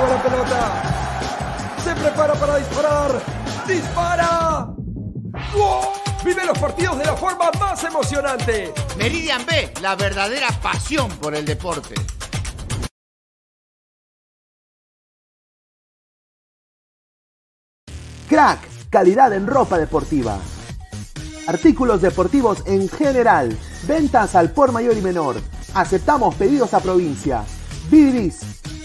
Pelota. Se prepara para disparar. ¡Dispara! Vive los partidos de la forma más emocionante. Meridian B, la verdadera pasión por el deporte. Crack, calidad en ropa deportiva. Artículos deportivos en general. Ventas al por mayor y menor. Aceptamos pedidos a provincia. Bidris,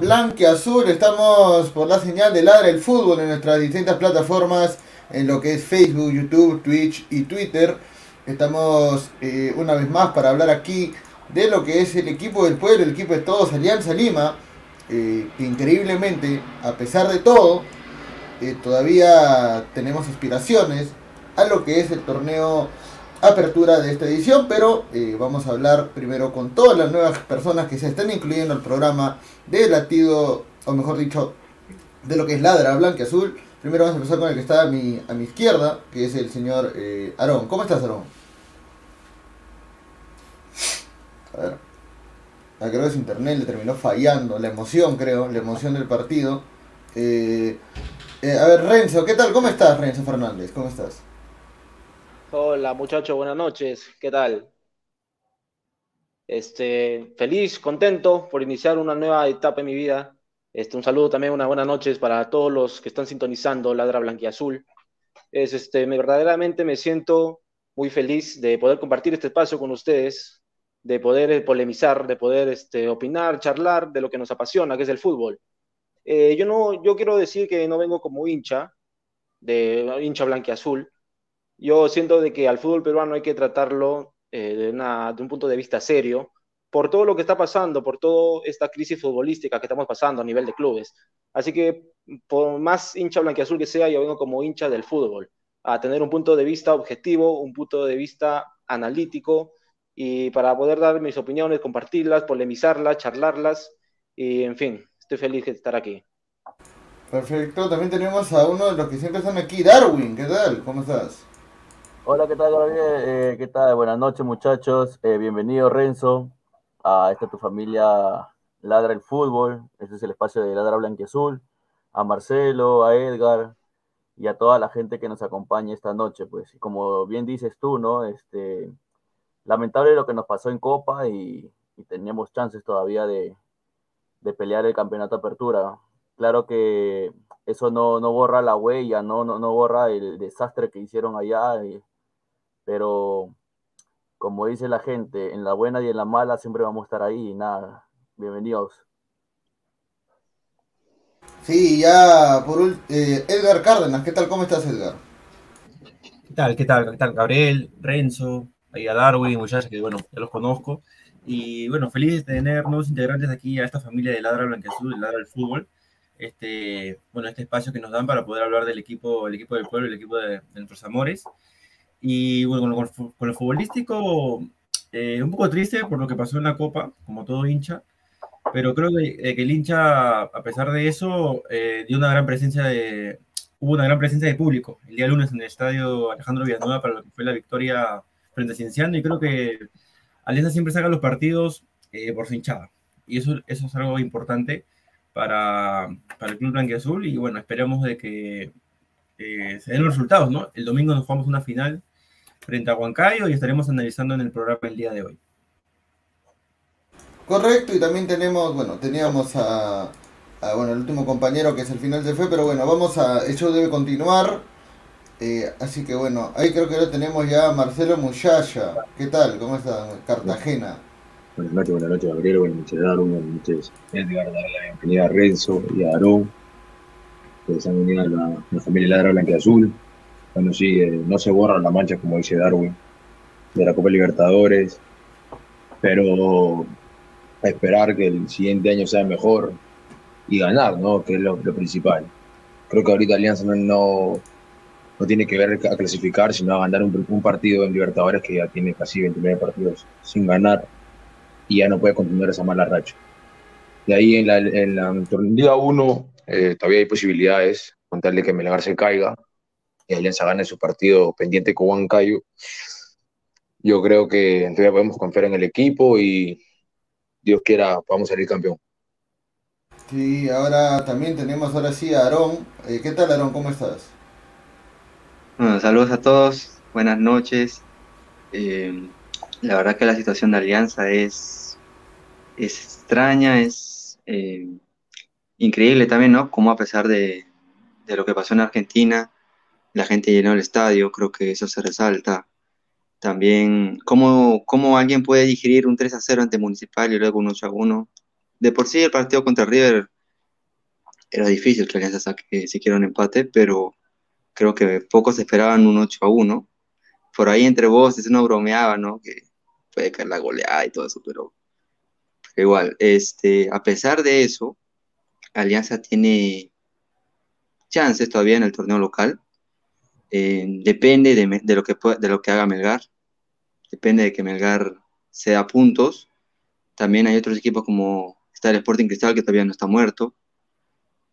Blanque Azul? Estamos por la señal de Ladra el Fútbol en nuestras distintas plataformas, en lo que es Facebook, YouTube, Twitch y Twitter. Estamos eh, una vez más para hablar aquí de lo que es el equipo del pueblo, el equipo de todos, Alianza Lima, eh, que increíblemente, a pesar de todo, eh, todavía tenemos aspiraciones a lo que es el torneo apertura de esta edición, pero eh, vamos a hablar primero con todas las nuevas personas que se están incluyendo al programa de latido, o mejor dicho, de lo que es ladra blanca azul. Primero vamos a empezar con el que está a mi, a mi izquierda, que es el señor eh, Aarón. ¿Cómo estás, Aarón? A ver. Ah, creo que su internet le terminó fallando, la emoción creo, la emoción del partido. Eh, eh, a ver, Renzo, ¿qué tal? ¿Cómo estás, Renzo Fernández? ¿Cómo estás? Hola muchachos, buenas noches, ¿qué tal? Este, feliz, contento por iniciar una nueva etapa en mi vida. Este, un saludo también, unas buenas noches para todos los que están sintonizando Ladra Blanquiazul. Es, este, me, verdaderamente me siento muy feliz de poder compartir este espacio con ustedes, de poder eh, polemizar, de poder este, opinar, charlar de lo que nos apasiona, que es el fútbol. Eh, yo, no, yo quiero decir que no vengo como hincha, de hincha blanquiazul, yo siento de que al fútbol peruano hay que tratarlo eh, de, de, un punto de vista serio por todo lo que está pasando, por toda esta crisis futbolística que estamos pasando a nivel de clubes. Así que por más hincha blanquiazul que sea, yo vengo como hincha del fútbol. a tener un punto de vista objetivo, un punto de vista analítico y para poder dar mis opiniones, compartirlas, polemizarlas, charlarlas y en fin, estoy feliz de estar aquí. Perfecto, también tenemos a uno de los que siempre están aquí, Darwin, ¿qué tal? ¿Cómo estás? Hola, ¿qué tal, Gabriel? Eh, ¿Qué tal? Buenas noches, muchachos. Eh, bienvenido, Renzo, a esta tu familia Ladra el Fútbol. Este es el espacio de Ladra Blanquiazul. A Marcelo, a Edgar y a toda la gente que nos acompaña esta noche. Pues, como bien dices tú, ¿no? Este, lamentable lo que nos pasó en Copa y, teníamos chances todavía de, pelear el campeonato apertura. Claro que eso no, no borra la huella, no, no, no, borra el desastre que hicieron allá, pero como dice la gente, en la buena y en la mala siempre vamos a estar ahí y nada, bienvenidos. Sí, ya por eh, Edgar Cárdenas, ¿qué tal? ¿Cómo estás, Edgar? ¿Qué tal? ¿Qué tal? ¿Qué tal? Gabriel, Renzo, ahí a Darwin, muchachos que bueno, ya los conozco. Y bueno, feliz de tener nuevos integrantes aquí a esta familia de Ladra Blanqueazul, de Ladra del Fútbol. Este, bueno, este espacio que nos dan para poder hablar del equipo, el equipo del pueblo, el equipo de, nuestros amores. Y bueno, con, con lo futbolístico, eh, un poco triste por lo que pasó en la Copa, como todo hincha, pero creo que, eh, que el hincha, a pesar de eso, eh, dio una gran presencia de, hubo una gran presencia de público el día lunes en el estadio Alejandro Villanueva para lo que fue la victoria frente a Cienciano y creo que Alianza siempre saca los partidos eh, por su hinchada y eso, eso es algo importante para, para el club blanquiazul y bueno, esperamos de que eh, se den los resultados, ¿no? El domingo nos jugamos una final frente a Huancayo y estaremos analizando en el programa el día de hoy. Correcto, y también tenemos, bueno, teníamos a, bueno, el último compañero que es el final se fue, pero bueno, vamos a, eso debe continuar. Eh, así que bueno, ahí creo que ahora tenemos ya a Marcelo Muchacha. ¿Qué tal? ¿Cómo está? Cartagena. Buenas noches, buenas noches Gabriel, buenas noches Darwin, buenas noches Edgar, darle la bienvenida a Renzo y a Aarón, que se han unido a la, familia Ladra Blanca y Azul. Bueno, sí, eh, no se borra la mancha, como dice Darwin, de la Copa Libertadores, pero esperar que el siguiente año sea mejor y ganar, ¿no? Que es lo, principal. Creo que ahorita Alianza no no tiene que ver a clasificar, sino a ganar un, partido en Libertadores que ya tiene casi 29 partidos sin ganar y ya no puede continuar esa mala racha. De ahí en la, en la Liga 1 eh, todavía hay posibilidades, contarle que Melgar se caiga y Alianza gane su partido pendiente con Huancayo. Yo creo que todavía podemos confiar en el equipo y Dios quiera podamos salir campeón. Sí, ahora también tenemos ahora sí a Aarón. Eh, ¿Qué tal Aarón? ¿Cómo estás? Bueno, saludos a todos, buenas noches. Eh, la verdad que la situación de Alianza es, extraña, es eh, increíble también, ¿no? Como a pesar de, lo que pasó en Argentina, la gente llenó el estadio, creo que eso se resalta. También, ¿cómo, cómo alguien puede digerir un 3 a 0 ante Municipal y luego un 8 a 1? De por sí el partido contra River era difícil que Alianza saque siquiera un empate, pero creo que pocos esperaban un 8 a 1. Por ahí entre voces uno bromeaba, ¿no? Que puede caer la goleada y todo eso, pero, igual, este, a pesar de eso, Alianza tiene chances todavía en el torneo local. Eh, depende de, lo que, de lo que haga Melgar. Depende de que Melgar sea puntos. También hay otros equipos como está el Sporting Cristal, que todavía no está muerto.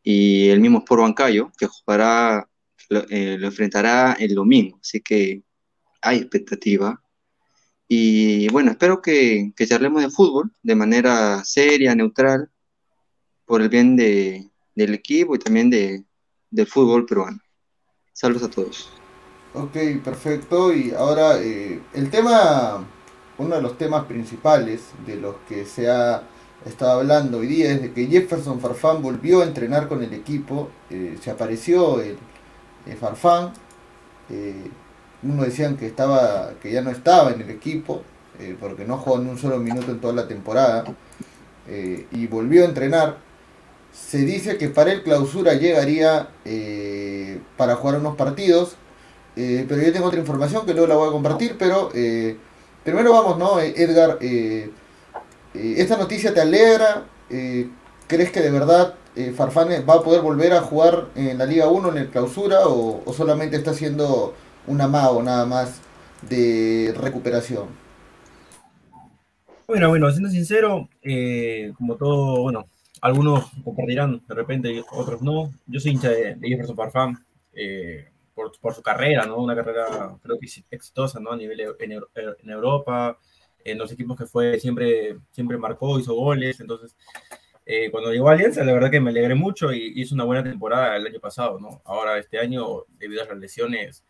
Y el mismo Sport Bancayo, que jugará eh, lo, enfrentará el domingo, así que hay expectativa. Y bueno, espero que, charlemos de fútbol de manera seria, neutral, por el bien de, del equipo y también de, del fútbol peruano. Saludos a todos. Ok, perfecto. Y ahora eh, el tema, uno de los temas principales de los que se ha estado hablando hoy día es de que Jefferson Farfán volvió a entrenar con el equipo. Eh, se apareció el eh, Farfán. Eh, uno decían que estaba que ya no estaba en el equipo eh, porque no jugó ni un solo minuto en toda la temporada y volvió a entrenar. Se dice que para el clausura llegaría para jugar unos partidos, pero yo tengo otra información que luego la voy a compartir, pero primero vamos, ¿no? Edgar, ¿esta noticia te alegra? ¿Crees que de verdad eh, Farfán va a poder volver a jugar en la Liga 1 en el clausura o, o solamente está haciendo un amago nada más de recuperación? Bueno, bueno, siendo sincero, eh, como todo, bueno, algunos compartirán de repente, otros no. Yo soy hincha de, Jefferson Farfán eh, por, por, su carrera, ¿no? Una carrera creo que exitosa, ¿no? A nivel en, en, Europa, en los equipos que fue, siempre, siempre marcó, hizo goles. Entonces, eh, cuando llegó a Alianza, la verdad que me alegré mucho y hizo una buena temporada el año pasado, ¿no? Ahora, este año, debido a las lesiones,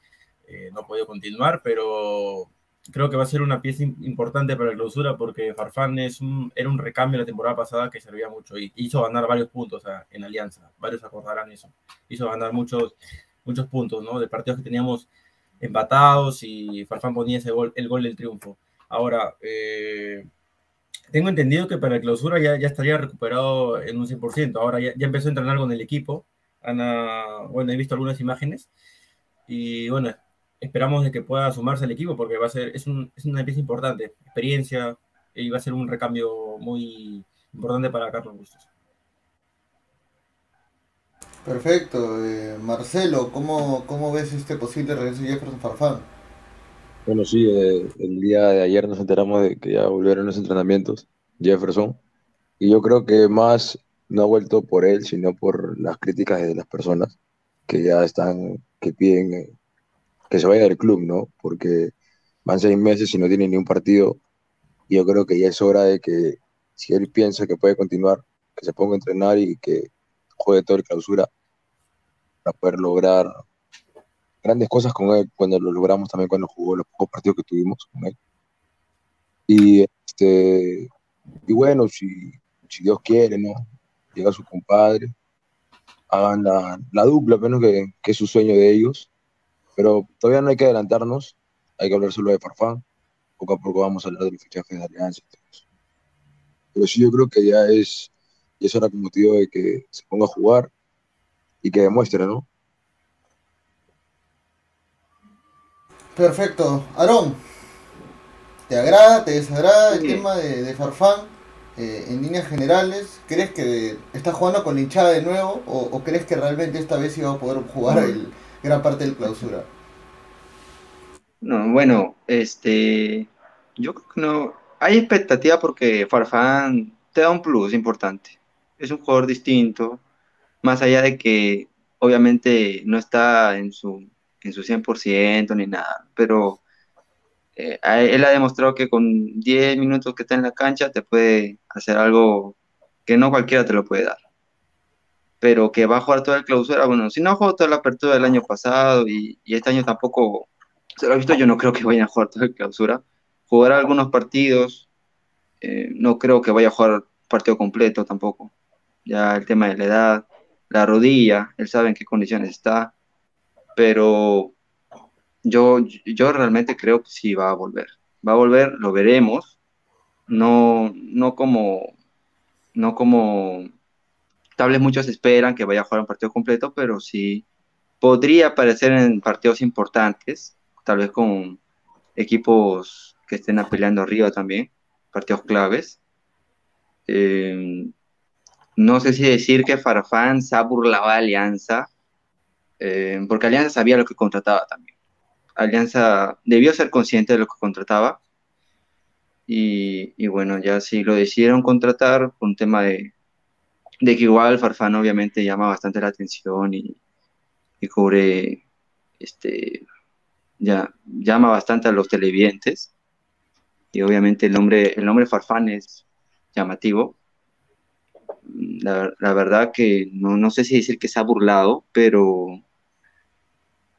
eh, no ha podido continuar, pero creo que va a ser una pieza importante para la clausura porque Farfán es un, era un recambio la temporada pasada que servía mucho y hizo ganar varios puntos en Alianza, varios acordarán eso, hizo ganar muchos, muchos puntos, ¿no? De partidos que teníamos empatados y Farfán ponía ese gol, el gol del triunfo. Ahora, eh, tengo entendido que para la clausura ya, ya estaría recuperado en un 100%, ahora ya, ya empezó a entrenar con el equipo, Ana, bueno, he visto algunas imágenes y bueno, esperamos de que pueda sumarse al equipo porque va a ser, es, un, es una pieza importante, experiencia, y va a ser un recambio muy importante para Carlos Bustos. Perfecto. Eh, Marcelo, ¿cómo, ¿cómo, ves este posible regreso de Jefferson Farfán? Bueno, sí, eh, el día de ayer nos enteramos de que ya volvieron los entrenamientos, Jefferson, y yo creo que más no ha vuelto por él, sino por las críticas de las personas que ya están, que piden eh, que se vaya del club, ¿no? Porque van seis meses y no tiene ni un partido. Y yo creo que ya es hora de que, si él piensa que puede continuar, que se ponga a entrenar y que juegue todo el clausura para poder lograr grandes cosas con él, cuando lo logramos también cuando jugó los pocos partidos que tuvimos con él. Y, este, y bueno, si, si Dios quiere, ¿no? Llega su compadre, hagan la, la dupla, menos que, que es su sueño de ellos, pero todavía no hay que adelantarnos, hay que hablar solo de Farfán, poco a poco vamos a hablar del fichaje de Alianza. Pero sí, yo creo que ya es, ya es hora como tío de que se ponga a jugar y que demuestre, ¿no? Perfecto. Aarón, ¿te agrada, te desagrada el tema de, de Farfán? Eh, en líneas generales, ¿crees que está jugando con la hinchada de nuevo o, o crees que realmente esta vez iba a poder jugar el, gran parte del clausura. No, bueno, este, yo creo que no, hay expectativa porque Farfán te da un plus importante. Es un jugador distinto, más allá de que obviamente no está en su, en su 100% ni nada, pero eh, él ha demostrado que con 10 minutos que está en la cancha te puede hacer algo que no cualquiera te lo puede dar pero que va a jugar toda el clausura. Bueno, si no jugado toda la apertura del año pasado y, este año tampoco se lo ha visto, yo no creo que vaya a jugar toda la clausura. Jugará algunos partidos, eh, no creo que vaya a jugar partido completo tampoco. Ya el tema de la edad, la rodilla, él sabe en qué condiciones está, pero yo, yo realmente creo que sí va a volver. Va a volver, lo veremos, no, no como, no como Tal vez muchos esperan que vaya a jugar un partido completo, pero sí podría aparecer en partidos importantes, tal vez con equipos que estén peleando arriba también, partidos claves. Eh, no sé si decir que Farfán se ha burlado de Alianza, eh, porque Alianza sabía lo que contrataba también. Alianza debió ser consciente de lo que contrataba. Y, y bueno, ya si lo decidieron contratar por un tema de, de que igual Farfán obviamente llama bastante la atención y, cubre, este, ya, llama bastante a los televidentes. Y obviamente el nombre, el nombre Farfán es llamativo. La, verdad que no, sé si decir que se ha burlado, pero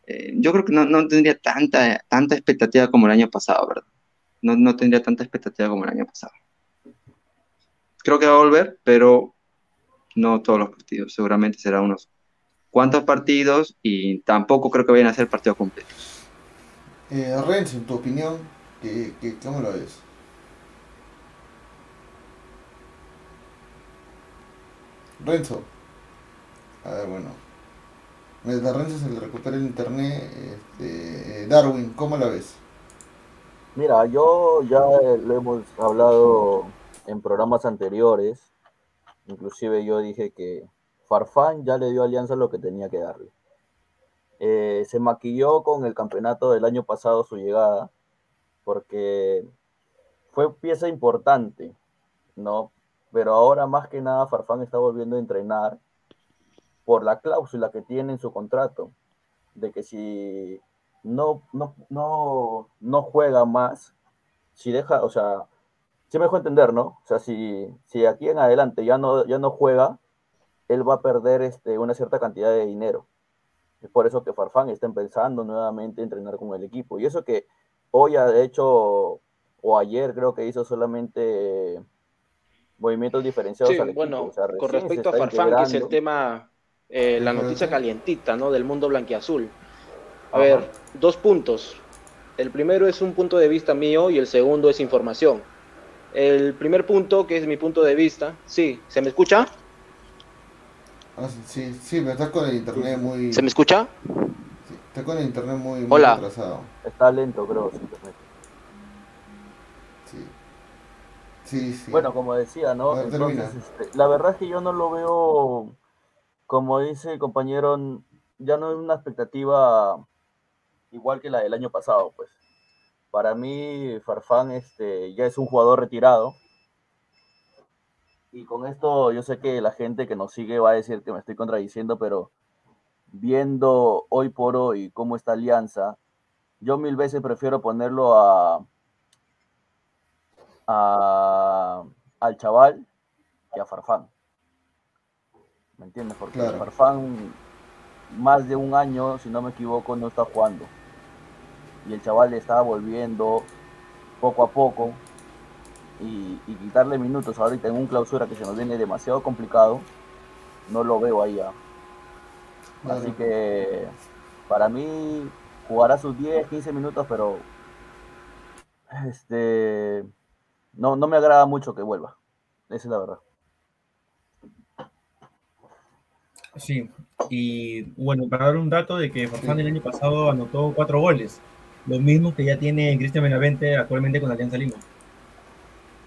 eh, yo creo que no, tendría tanta, tanta expectativa como el año pasado, ¿verdad? No, no tendría tanta expectativa como el año pasado. Creo que va a volver, pero no todos los partidos, seguramente será unos cuantos partidos y tampoco creo que vayan a ser partidos completos. Eh, Renzo, en tu opinión, ¿qué, cómo lo ves? Renzo. A ver, bueno. Mientras Renzo se le recupera el internet, este, Darwin, ¿cómo lo ves? Mira, yo ya lo hemos hablado en programas anteriores Inclusive yo dije que Farfán ya le dio Alianza lo que tenía que darle. Eh, se maquilló con el campeonato del año pasado su llegada, porque fue pieza importante, ¿no? Pero ahora más que nada Farfán está volviendo a entrenar por la cláusula que tiene en su contrato, de que si no, no, no, no juega más, si deja, o sea, si me dejó entender, ¿no? O sea, si, si aquí en adelante ya no, ya no juega, él va a perder este, una cierta cantidad de dinero. Es por eso que Farfán está empezando nuevamente entrenar con el equipo. Y eso que hoy ha hecho, o ayer creo que hizo solamente movimientos diferenciados sí, Bueno, con respecto a Farfán, que es el tema, eh, la noticia calientita, ¿no? Del mundo blanquiazul. A ver, dos puntos. El primero es un punto de vista mío y el segundo es información. El primer punto, que es mi punto de vista, sí, ¿se me escucha? Ah, sí, sí, pero estás con el internet muy... ¿Se me escucha? Sí, está con el internet muy, muy Hola. atrasado. Está lento, creo, su internet. Sí. Sí, sí. Bueno, como decía, ¿no? Ver, Entonces, este, la verdad es que yo no lo veo, como dice el compañero, ya no es una expectativa igual que la del año pasado, pues. Para mí, Farfán este, ya es un jugador retirado. Y con esto yo sé que la gente que nos sigue va a decir que me estoy contradiciendo, pero viendo hoy por hoy cómo está Alianza, yo mil veces prefiero ponerlo a, a- al chaval que a Farfán. ¿Me entiendes? Porque Claro. Farfán más de un año, si no me equivoco, no está jugando. Y el chaval le está volviendo poco a poco. Y, y quitarle minutos ahorita en un clausura que se nos viene demasiado complicado, no lo veo ahí. ah. Claro. Así que para mí jugará sus 10, 15 minutos, pero este no, no me agrada mucho que vuelva. Esa es la verdad. Sí, y bueno, para dar un dato de que Farfán el año pasado anotó cuatro goles, los mismos que ya tiene Cristian Benavente actualmente con la Alianza Lima.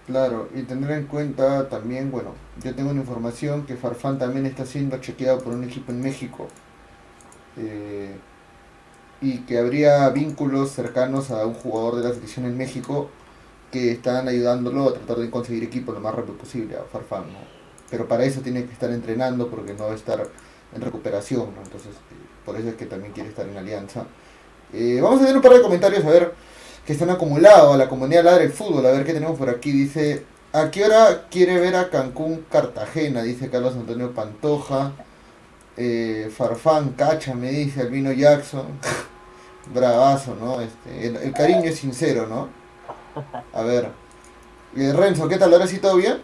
Claro, y tener en cuenta también, bueno, yo tengo una información que Farfán también está siendo chequeado por un equipo en México. eh, y que habría vínculos cercanos a un jugador de la selección en México que están ayudándolo a tratar de conseguir equipo lo más rápido posible a Farfán, ¿no? Pero para eso tiene que estar entrenando porque no va a estar en recuperación, ¿no? Entonces, eh, por eso es que también quiere estar en alianza. Eh, vamos a tener un par de comentarios a ver que están acumulados a la comunidad Ladra el Fútbol. A ver qué tenemos por aquí. Dice, ¿a qué hora quiere ver a Cancún Cartagena? Dice Carlos Antonio Pantoja. Eh, Farfán, Cacha, me dice Albino Jackson. Bravazo, ¿no? Este, el, cariño es sincero, ¿no? A ver. Eh, Renzo, ¿qué tal? ¿Ahora sí todo bien?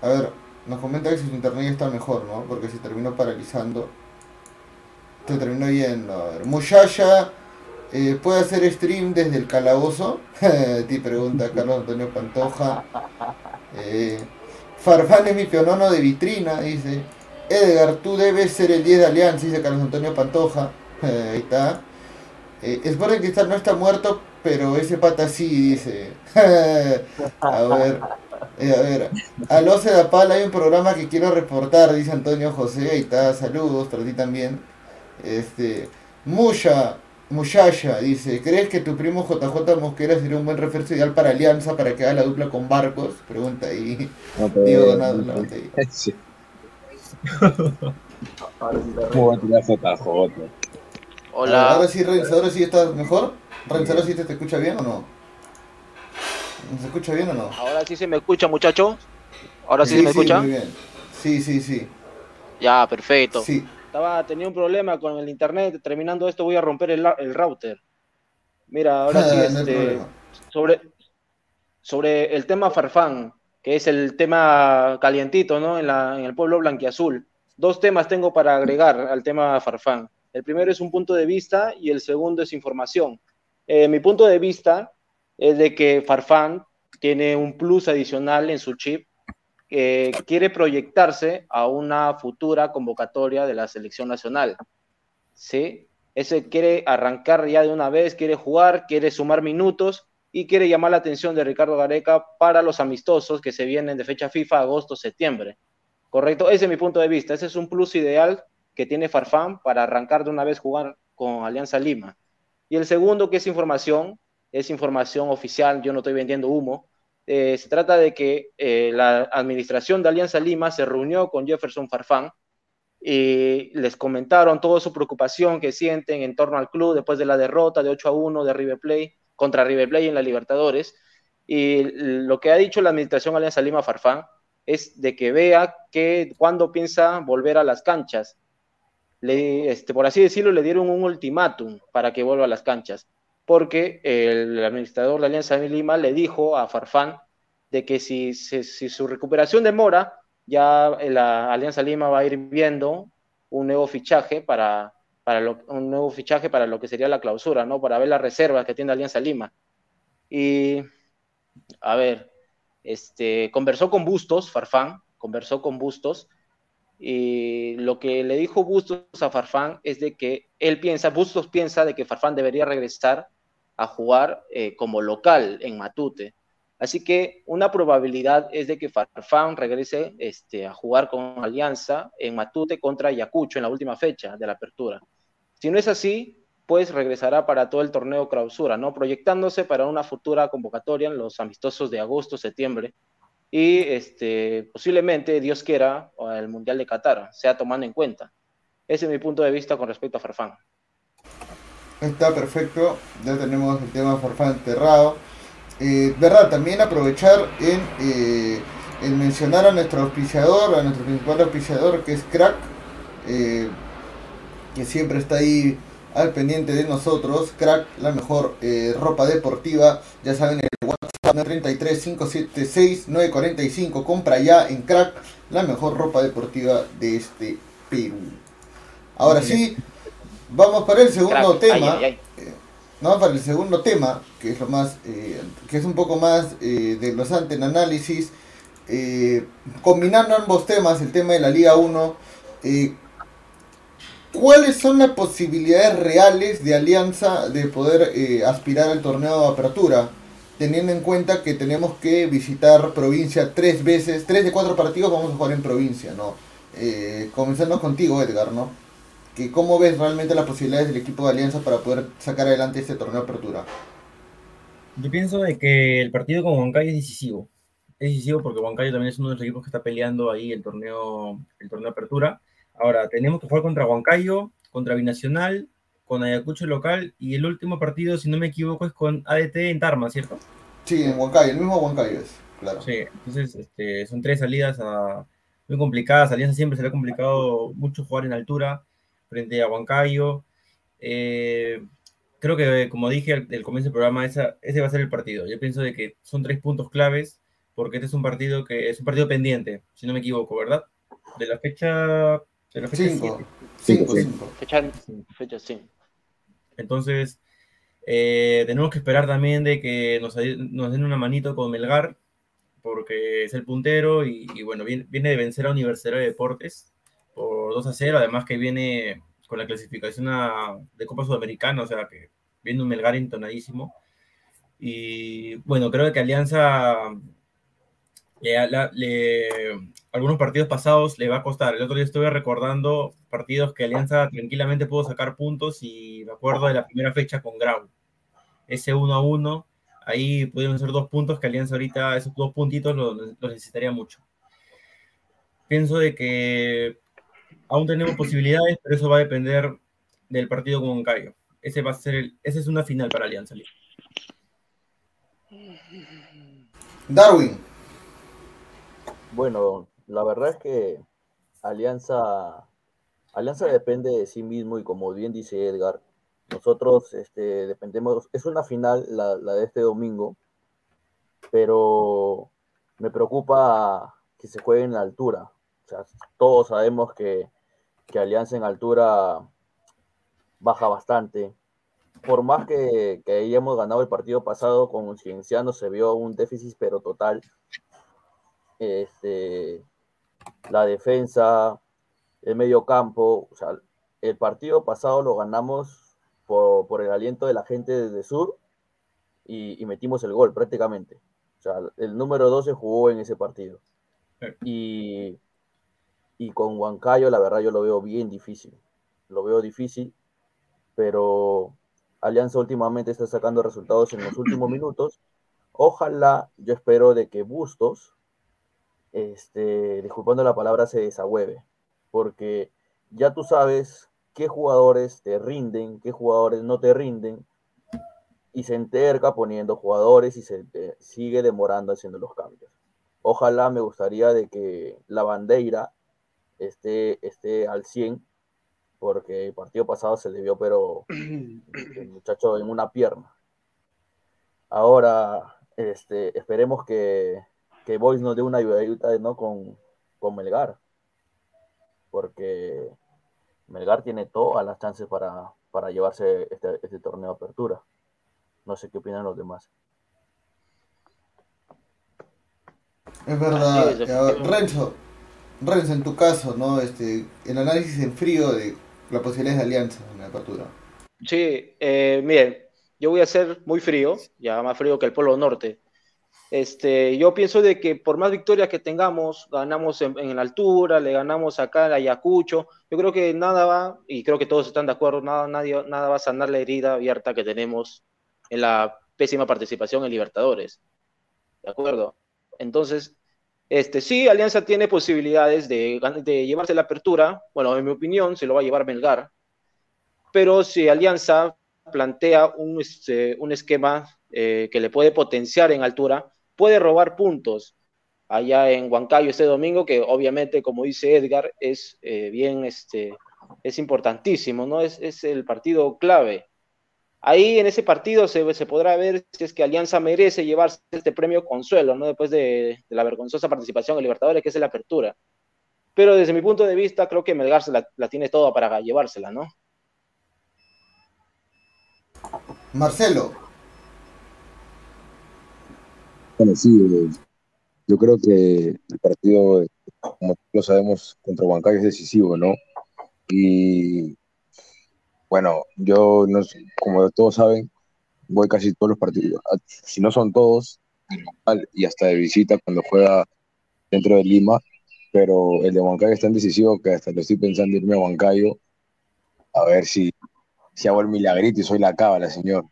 A ver, nos comenta que su internet está mejor, ¿no? Porque se terminó paralizando. Se terminó ver, Mushasha, eh, ¿puede hacer stream desde el calabozo? Te pregunta Carlos Antonio Pantoja. Eh, Farfán es mi pionono de vitrina, dice. Edgar, tú debes ser el 10 de Alianza, dice Carlos Antonio Pantoja. ahí está. Eh, Sporting Cristal no está muerto, pero ese pata sí, dice. a ver, eh, a ver. Al Oce Pala hay un programa que quiero reportar, dice Antonio José. Ahí está, saludos para ti también. Este, Musha, Mushasha dice: ¿Crees que tu primo JJ Mosquera sería un buen refuerzo ideal para Alianza para que haga la dupla con Barcos? Pregunta ahí. No, pero- Diego Donado. Sí. Ahora sí está ¿Cómo va a tirar JJ? Hola. Ahora sí, Renzo, ahora sí estás mejor. Renzo, ahora sí te, te escucha bien o no? ¿Se escucha bien o no? Ahora sí se me escucha, muchachos. Ahora sí, se me escucha. muy bien. Sí, sí, sí. Ya, perfecto. Sí. Estaba, tenía un problema con el internet. Terminando esto, voy a romper el, el router. Mira, ahora sí, no hay este, problema. sobre, sobre el tema Farfán, que es el tema calientito, ¿no? En, la, en el pueblo blanquiazul. Dos temas tengo para agregar al tema Farfán. El primero es un punto de vista y el segundo es información. Eh, mi punto de vista es de que Farfán tiene un plus adicional en su chip que quiere proyectarse a una futura convocatoria de la selección nacional. ¿Sí? Ese quiere arrancar ya de una vez, quiere jugar, quiere sumar minutos y quiere llamar la atención de Ricardo Gareca para los amistosos que se vienen de fecha FIFA agosto-septiembre. Correcto, ese es mi punto de vista. Ese es un plus ideal que tiene Farfán para arrancar de una vez jugar con Alianza Lima. Y el segundo, que es información, es información oficial, yo no estoy vendiendo humo. Eh, se trata de que eh, la administración de Alianza Lima se reunió con Jefferson Farfán y les comentaron toda su preocupación que sienten en torno al club después de la derrota de 8 a 1 de River Plate contra River Plate en la Libertadores. Y lo que ha dicho la administración Alianza Lima Farfán es de que vea que cuando piensa volver a las canchas. Este, por así decirlo, le dieron un ultimátum para que vuelva a las canchas, porque el administrador de Alianza Lima le dijo a Farfán de que si, su recuperación demora, ya la Alianza Lima va a ir viendo un nuevo fichaje para, para lo, un nuevo fichaje para lo que sería la clausura, ¿no? Para ver las reservas que tiene Alianza Lima. Y, a ver, este, conversó con Bustos, Farfán, conversó con Bustos, y lo que le dijo Bustos a Farfán es de que él piensa, Bustos piensa de que Farfán debería regresar a jugar eh, como local en Matute. Así que una probabilidad es de que Farfán regrese este, a jugar con Alianza en Matute contra Ayacucho en la última fecha de la apertura. Si no es así, pues regresará para todo el torneo clausura, ¿no? Proyectándose para una futura convocatoria en los amistosos de agosto, septiembre. Y este, posiblemente, Dios quiera, el Mundial de Qatar sea tomando en cuenta. Ese es mi punto de vista con respecto a Farfán. Está perfecto, ya tenemos el tema Farfán enterrado. Eh, verdad, también aprovechar en, eh, en, mencionar a nuestro auspiciador, a nuestro principal auspiciador que es Crack, eh, que siempre está ahí al pendiente de nosotros. Crack, la mejor ropa deportiva, ya saben, el WhatsApp 33 576 945, compra ya en Crack, la mejor ropa deportiva de este Perú. Ahora sí, vamos para el segundo tema. ay, ay, ay. Eh, Vamos para el segundo tema, que es lo más, eh, que es un poco más eh, desglosante en análisis, eh, combinando ambos temas, el tema de la Liga 1, eh, ¿cuáles son las posibilidades reales de Alianza de poder eh, aspirar al torneo de apertura? Teniendo en cuenta que tenemos que visitar provincia tres veces, tres de cuatro partidos vamos a jugar en provincia, ¿no? Eh, comenzando contigo, Edgar, ¿no? Que ¿Cómo ves realmente las posibilidades del equipo de Alianza para poder sacar adelante este torneo de apertura? Yo pienso de que el partido con Huancayo es decisivo. Es decisivo porque Huancayo también es uno de los equipos que está peleando ahí el torneo, el torneo de apertura. Ahora, tenemos que jugar contra Huancayo, contra Binacional, con Ayacucho local y el último partido, si no me equivoco, es con ADT en Tarma, ¿cierto? Sí, en Huancayo, el mismo Huancayo es, claro. Sí, entonces este, son tres salidas a- muy complicadas. Alianza siempre se le ha complicado mucho jugar en altura frente a Huancayo. Eh, creo que, como dije al, al comienzo del programa, esa, ese va a ser el partido. Yo pienso de que son tres puntos claves porque este es un partido que es un partido pendiente, si no me equivoco, ¿verdad? De la fecha... De la fecha Cinco. siete. Cinco, sí. cinco. Fecha, fecha sí. Entonces, eh, tenemos que esperar también de que nos den una manito con Melgar, porque es el puntero y, y bueno, viene, viene de vencer a Universidad de Deportes por 2 a 0, además que viene con la clasificación a- de Copa Sudamericana, o sea que viene un Melgar entonadísimo. Y bueno, creo que Alianza, le- algunos partidos pasados le va a costar. El otro día estuve recordando partidos que Alianza tranquilamente pudo sacar puntos y me acuerdo de la primera fecha con Grau. Ese 1 a 1, ahí pudieron ser dos puntos que Alianza ahorita, esos dos puntitos los los necesitaría mucho. Pienso de que aún tenemos posibilidades, pero eso va a depender del partido con Huancayo. Ese va a ser el, esa es una final para Alianza. Lima. Darwin, Bueno, la verdad es que Alianza, Alianza depende de sí mismo y como bien dice Edgar, nosotros este, dependemos, es una final la, la de este domingo, pero me preocupa que se juegue en la altura. O sea, todos sabemos que, que Alianza en altura baja bastante. Por más que, que hayamos ganado el partido pasado con Cienciano, se vio un déficit pero total este, la defensa, el medio campo. O sea, el partido pasado lo ganamos por, por el aliento de la gente desde sur y, y metimos el gol prácticamente. O sea, el número 12 jugó en ese partido. Y, Y con Huancayo, la verdad, yo lo veo bien difícil. Lo veo difícil, pero Alianza últimamente está sacando resultados en los últimos minutos. Ojalá, yo espero de que Bustos, este, disculpando la palabra, se desahueve, porque ya tú sabes qué jugadores te rinden, qué jugadores no te rinden, y se enterca poniendo jugadores y se eh, sigue demorando haciendo los cambios. Ojalá me gustaría de que la bandera esté, esté al 100, porque el partido pasado se le vio, pero el muchacho en una pierna. Ahora, este, esperemos que, que Boys nos dé una ayudadita ¿no? con, con Melgar, porque Melgar tiene todas las chances para, para llevarse este, este torneo de apertura. No sé qué opinan los demás. Es verdad. Renzo, Renzo, en tu caso, ¿no? Este, el análisis en frío de la posibilidad de alianza en la apertura. Sí, eh, miren, yo voy a ser muy frío, ya más frío que el Polo Norte. Este, yo pienso de que por más victorias que tengamos, ganamos en, la altura, le ganamos acá en Ayacucho, yo creo que nada va, y creo que todos están de acuerdo, nada, nadie, nada va a sanar la herida abierta que tenemos en la pésima participación en Libertadores. ¿De acuerdo? Entonces, este, sí, Alianza tiene posibilidades de, llevarse la apertura. Bueno, en mi opinión, se lo va a llevar Melgar. Pero si Alianza plantea un, este, esquema eh, que le puede potenciar en altura, puede robar puntos allá en Huancayo este domingo, que obviamente, como dice Edgar, es eh, bien, este, es importantísimo, ¿no? Es el partido clave. Ahí en ese partido se, podrá ver si es que Alianza merece llevarse este premio consuelo, ¿no? Después de, la vergonzosa participación en Libertadores, que es la apertura. Pero desde mi punto de vista, creo que Melgar la, la tiene toda para llevársela, ¿no? Marcelo. Bueno, sí, eh, yo creo que el partido, como lo sabemos, contra Huancayo es decisivo, ¿no? Y bueno, yo, no, como todos saben, voy casi todos los partidos, si no son todos, y hasta de visita cuando juega dentro de Lima, pero el de Huancayo es tan decisivo que hasta lo estoy pensando irme a Huancayo a ver si, si hago el milagrito y soy la cábala, señor.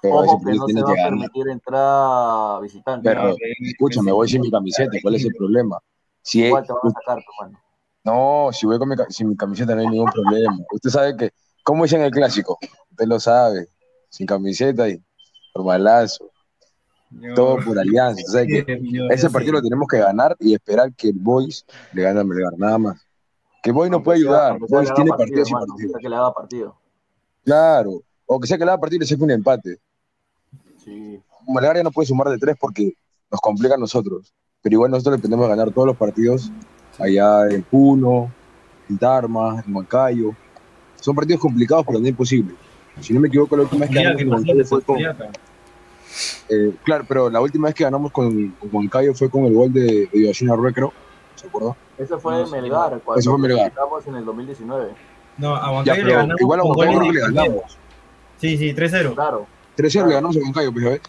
Pero Ojo que no se va a permitir entrar visitante. Pero, escúchame, voy sin mi camiseta, ¿cuál es el problema? Si Igual te van a sacar, mano. No, si voy con mi, sin mi camiseta no hay ningún problema. Usted sabe que ¿Cómo dicen el clásico? Usted lo sabe. Sin camiseta y formalazo. Todo por alianza. ese partido lo tenemos que ganar y esperar que el Boys le gane a Melgar, nada más. Que Boys no puede ayudar. Boys tiene partido, sin partido. Que le haga partido. Claro. O que sea que le haga partido y le saque un empate. Sí. Melgar ya no puede sumar de tres porque nos complica a nosotros. Pero igual nosotros le tenemos que ganar todos los partidos allá en Puno, en Tarma, en Huancayo son partidos complicados, pero no imposibles. Si no me equivoco, la última vez que ganamos con fue con. Eh, claro, pero la última vez que ganamos con, con Huancayo fue con el gol de, de Yoshina Recro. ¿Se acuerda? Eso fue en Melgar. Cuando Eso fue Melgar. en el 2019. No, a Huancayo le ganamos. Igual a Huancayo le ganamos. Sí, sí, 3-0. Claro. 3-0 le ganamos a Huancayo, pues, ¿ves?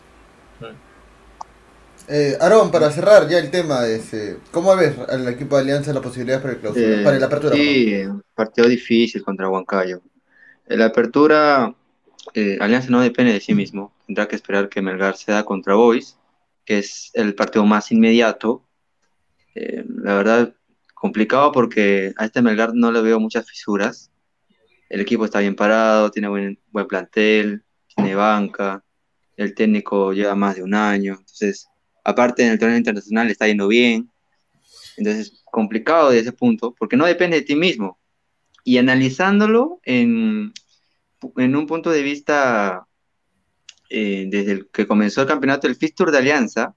Eh, Aarón, para cerrar ya el tema, ese, ¿cómo ves al equipo de Alianza la posibilidad para el, clausura, eh, para la apertura? Sí, partido difícil contra Huancayo. En la apertura, eh, Alianza no depende de sí mismo. Tendrá que esperar que Melgar sea contra Boys, que es el partido más inmediato. Eh, la verdad, complicado porque a este Melgar no le veo muchas fisuras. El equipo está bien parado, tiene buen, buen plantel, tiene banca, el técnico lleva más de un año. Entonces, Aparte, en el torneo internacional está yendo bien. Entonces, complicado de ese punto, porque no depende de ti mismo. Y analizándolo en, en un punto de vista, eh, desde el que comenzó el campeonato, el Fistur de Alianza,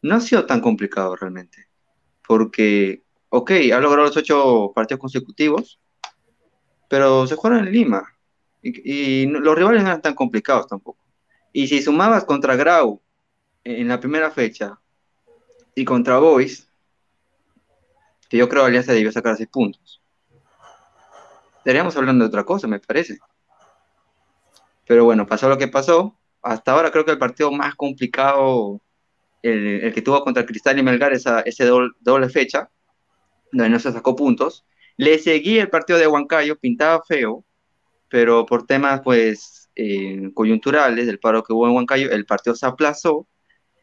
no ha sido tan complicado realmente. Porque, ok, ha logrado los ocho partidos consecutivos, pero se jugaron en Lima. Y, y los rivales no eran tan complicados tampoco. Y si sumabas contra Grau, en la primera fecha y contra Boys, que yo creo que Alianza debió sacar seis puntos. Estaríamos hablando de otra cosa, me parece. Pero bueno, pasó lo que pasó. Hasta ahora creo que el partido más complicado, el, que tuvo contra Cristal y Melgar, esa, ese doble, fecha, donde no se sacó puntos. Le seguí el partido de Huancayo, pintaba feo, pero por temas pues eh, coyunturales del paro que hubo en Huancayo, el partido se aplazó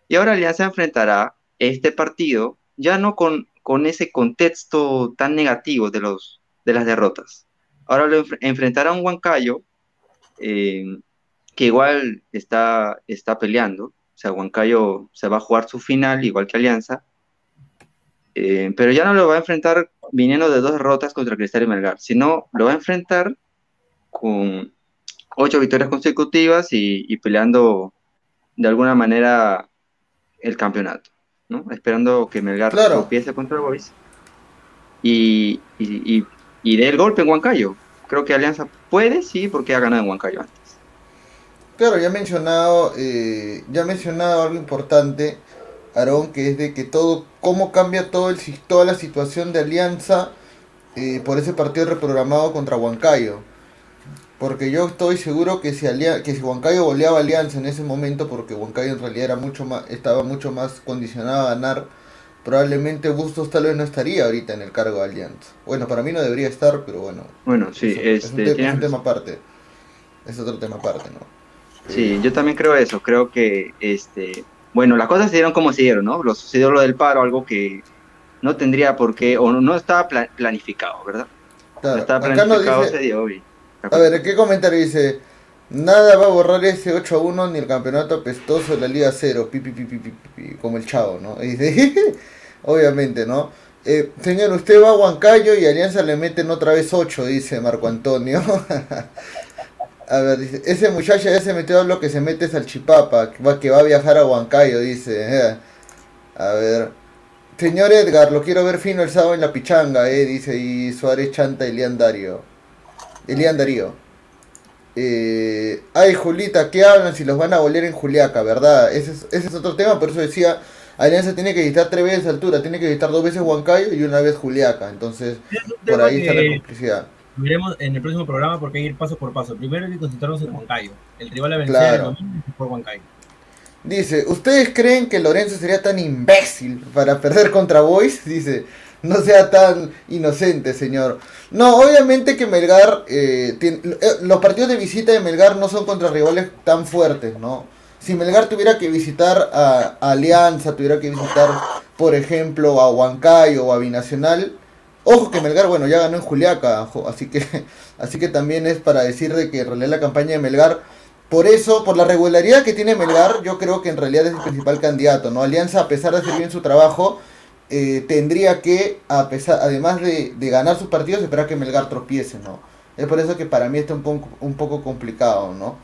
y ahora Alianza enfrentará este partido ya no con, con ese contexto tan negativo de, los, de las derrotas. Ahora lo enfrentará un Huancayo eh, que igual está, está peleando. O sea, Huancayo se va a jugar su final, igual que Alianza. Eh, pero ya no lo va a enfrentar viniendo de dos derrotas contra Cristal y Melgar, sino lo va a enfrentar con ocho victorias consecutivas y, peleando de alguna manera el campeonato, ¿no? Esperando que Melgar claro. contra el Boys y, y, y dé el golpe en Huancayo. Creo que Alianza puede, sí, porque ha ganado en Huancayo antes. Claro, ya he mencionado, eh, ya mencionado algo importante, Aarón, que es de que todo, cómo cambia todo el, toda la situación de Alianza eh, por ese partido reprogramado contra Huancayo. Porque yo estoy seguro que si, que si Huancayo goleaba Alianza en ese momento, porque Huancayo en realidad era mucho más, estaba mucho más condicionado a ganar, probablemente Bustos tal vez no estaría ahorita en el cargo de Alianza. Bueno, para mí no debería estar, pero bueno. Bueno, sí, es, un, este, tema aparte. Es otro tema aparte, ¿no? Sí, yo también creo eso. Creo que, este, bueno, las cosas se dieron como se dieron, ¿no? Lo sucedió lo del paro, algo que no tendría por qué, o no, estaba planificado, ¿verdad? Claro. No estaba planificado, se dio A ver, ¿qué comentario dice? Nada va a borrar ese 8 a 1 ni el campeonato apestoso de la Liga 0, pi, pi, pi, como el chavo, ¿no? Y dice, obviamente, ¿no? Eh, señor, usted va a Huancayo y Alianza le meten otra vez 8, dice Marco Antonio. A ver, dice, ese muchacho ya se metió a lo que se mete Salchipapa, que va, que va a viajar a Huancayo, dice. A ver. Señor Edgar, lo quiero ver fino el sábado en la pichanga, eh, dice, y Suárez Chanta Elian Darío. Elian Darío. Eh, ay, Julita, ¿qué hablan si los van a volver en Juliaca, verdad? Ese es, ese es otro tema, por eso decía, Alianza tiene que visitar tres veces altura, tiene que visitar dos veces Huancayo y una vez Juliaca, entonces por ahí está la complicidad veremos en el próximo programa porque hay que ir paso por paso. Primero hay que concentrarnos en Huancayo. El rival a vencer claro. por Huancayo. Dice, ¿ustedes creen que Lorenzo sería tan imbécil para perder contra Boys? Dice, no sea tan inocente, señor. No, obviamente que Melgar, eh, tiene, eh, los partidos de visita de Melgar no son contra rivales tan fuertes, ¿no? Si Melgar tuviera que visitar a, Alianza, tuviera que visitar, por ejemplo, a Huancayo o a Binacional, Ojo que Melgar, bueno, ya ganó en Juliaca, así que, así que también es para decir de que en realidad la campaña de Melgar, por eso, por la regularidad que tiene Melgar, yo creo que en realidad es el principal candidato, ¿no? Alianza, a pesar de hacer bien su trabajo, eh, tendría que, a pesar, además de, ganar sus partidos, esperar que Melgar tropiece, ¿no? Es por eso que para mí está un poco, un poco complicado, ¿no?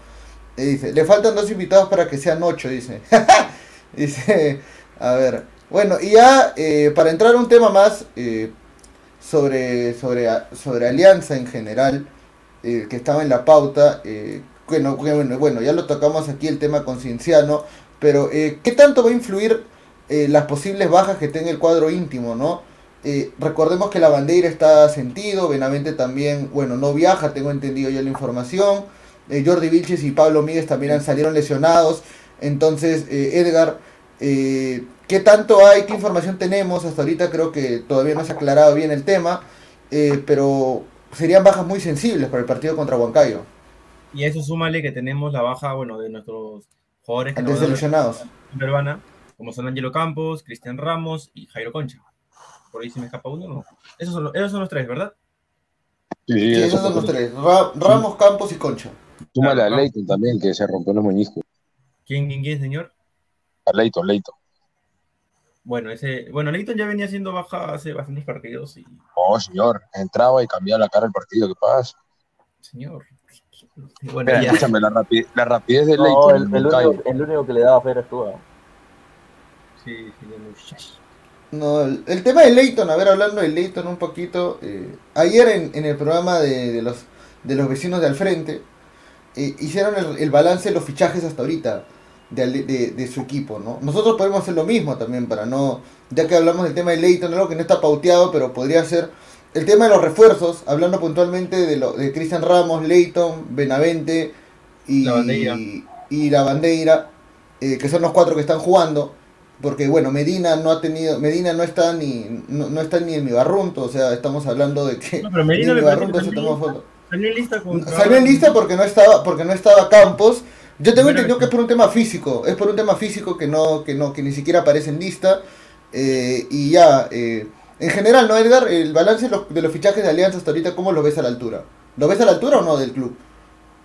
Eh, dice, le faltan dos invitados para que sean ocho, dice. dice, a ver. Bueno, y ya eh, para entrar a un tema más, sobre, sobre, sobre Alianza en general, que estaba en la pauta. Bueno, bueno, bueno, ya lo tocamos aquí el tema concienciano, pero ¿qué tanto va a influir las posibles bajas que tenga el cuadro íntimo, no? recordemos que la bandera está sentido, Benavente también, bueno, no viaja, tengo entendido ya la información. Jordi Vilches y Pablo Míguez también salieron lesionados. Entonces, Edgar, ¿Qué tanto hay? ¿Qué información tenemos? Hasta ahorita creo que todavía no se ha aclarado bien el tema, eh, pero serían bajas muy sensibles para el partido contra Huancayo. Y a eso súmale que tenemos la baja, bueno, de nuestros jugadores que Antes seleccionados. Peruana, como son Angelo Campos, Cristian Ramos y Jairo Concha. Por ahí se me escapa uno, ¿no? Esos son, esos son los tres, ¿verdad? Sí, esos son los tres. Ramos, Campos y Concha. Súmale a Leighton también, que se rompió los meniscos. ¿Quién, quién, quién, señor? A Leighton, Leighton. Bueno, ese, bueno, Leighton ya venía siendo baja hace bastantes partidos y. Oh, señor, entraba y cambiaba la cara del partido, ¿qué pasa? Señor. Bueno, escúchame, la, rapidez, la rapidez de Leighton. El, el, único, el, único, que le daba fe era tú. Sí, sí, no, el, el, tema de Leighton, a ver, hablando de Leighton un poquito, eh, ayer en, en, el programa de, de, los, de los vecinos de al frente, eh, hicieron el, el balance de los fichajes hasta ahorita de, de, su equipo, ¿no? Nosotros podemos hacer lo mismo también para no, ya que hablamos del tema de Leighton, algo que no está pauteado, pero podría ser el tema de los refuerzos, hablando puntualmente de, lo, de Cristian Ramos, Leighton, Benavente y la Bandeira, y la Bandeira eh, que son los cuatro que están jugando. Porque bueno, Medina no ha tenido, Medina no está ni, no, no está ni en mi barrunto, o sea, estamos hablando de que No, pero Medina mi barrunto se tomó foto. Salió en lista contra... Salió en lista porque no estaba, porque no estaba Campos. Yo tengo entendido que es por un tema físico, es por un tema físico que no, que no, que ni siquiera aparece en lista. eh, y ya, eh, en general, ¿no, Edgar? El balance de los, de los fichajes de Alianza hasta ahorita, ¿cómo lo ves a la altura? ¿Lo ves a la altura o no del club?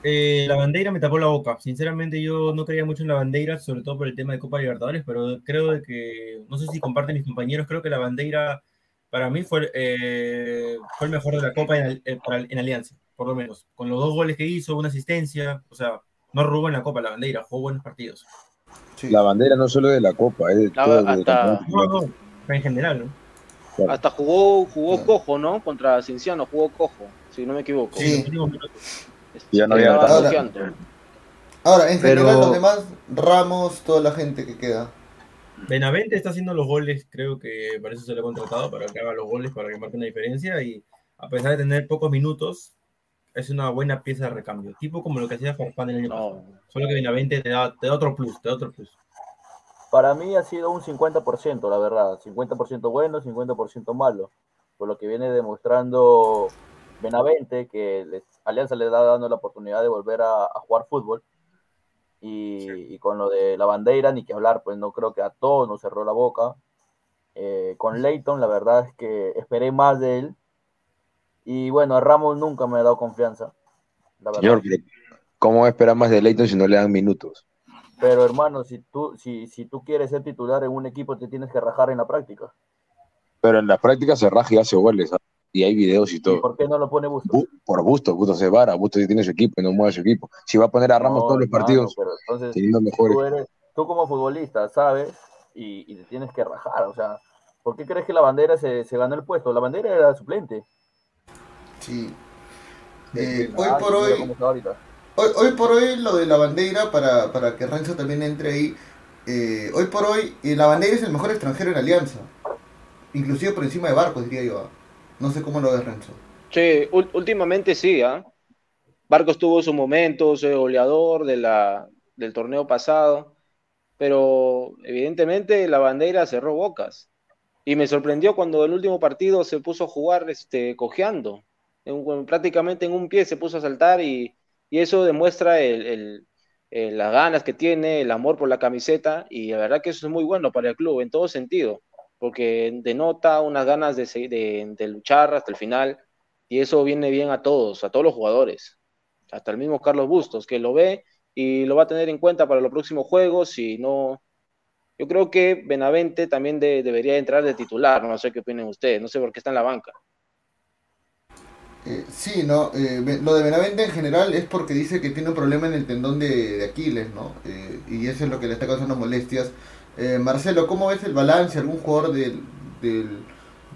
Eh, la bandera me tapó la boca. Sinceramente, yo no creía mucho en la bandera, sobre todo por el tema de Copa Libertadores, pero creo de que, no sé si comparten mis compañeros, creo que la bandera para mí fue, eh, fue el mejor de la Copa en, eh, en Alianza, por lo menos. Con los dos goles que hizo, una asistencia, o sea, no robó en la Copa la bandera, jugó buenos partidos. Sí. La bandera no solo de la Copa, es de La- todo hasta-. No, no, en general, ¿no? Hasta jugó, jugó Claro. cojo, ¿no? Contra Cinciano, jugó cojo, si no me equivoco. Sí. En Ya no había Ahora-. Ahora, en Pero- general, los demás, Ramos, toda la gente que queda. Benavente está haciendo los goles, creo que para eso se le ha contratado, para que haga los goles, para que marque una diferencia y a pesar de tener pocos minutos, es una buena pieza de recambio, tipo como lo que hacía Farfán el año pasado. Solo que Benavente te da, te da otro plus, te da otro plus. Para mí ha sido un 50%, la verdad. 50% bueno, 50% malo. Por lo que viene demostrando Benavente, que Alianza le da dando la oportunidad de volver a, a jugar fútbol. Y, y con lo de la bandera, ni que hablar, pues no creo que a todos nos cerró la boca. Eh, con Leighton, la verdad es que esperé más de él. Y bueno, a Ramos nunca me ha dado confianza. La. Señor, ¿cómo espera más de Leighton si no le dan minutos? Pero hermano, si tú, si, si tú quieres ser titular en un equipo, te tienes que rajar en la práctica. Pero en la práctica se raja y hace goles. ¿ah? Y hay videos y ¿Y todo. por qué no lo pone Bustos? Bu- por Busto, Busto se vara, Busto sí tiene su equipo y no mueve su equipo. Si va a poner a Ramos No, todos los partidos, pero entonces, teniendo mejores. tú, eres, tú como futbolista, sabes, y, y te tienes que rajar. O sea, ¿por qué crees que la bandera se, se ganó el puesto? La bandera era suplente. Sí. Eh, hoy Ah, por hoy, hoy, hoy por hoy, lo de la bandera, para, para que Renzo también entre ahí, eh, hoy por hoy, eh, la bandera es el mejor extranjero en Alianza. Inclusive por encima de Barcos, diría yo. No sé cómo lo ves, Renzo. Sí, últimamente sí, ¿ah? Barcos tuvo sus momentos, eh, goleador del torneo pasado, pero evidentemente la bandera cerró bocas. Y me sorprendió cuando el último partido se puso a jugar este, cojeando. En prácticamente en un pie se puso a saltar y, eso demuestra eh, las ganas que tiene, el amor por la camiseta y la verdad que eso es muy bueno para el club en todo sentido, porque denota unas ganas de, de- de luchar hasta el final y eso viene bien a todos, a todos los jugadores, hasta el mismo Carlos Bustos, que lo ve y lo va a tener en cuenta para los próximos juegos y no... Yo creo que Benavente también de- debería entrar de titular, no sé qué opinan ustedes, no sé por qué está en la banca. Eh, sí, no, eh, lo de Benavente en general es porque dice que tiene un problema en el tendón de, de Aquiles, ¿no? Eh, y eso es lo que le está causando molestias. Eh, Marcelo, ¿cómo ves el balance? ¿Algún jugador del, del-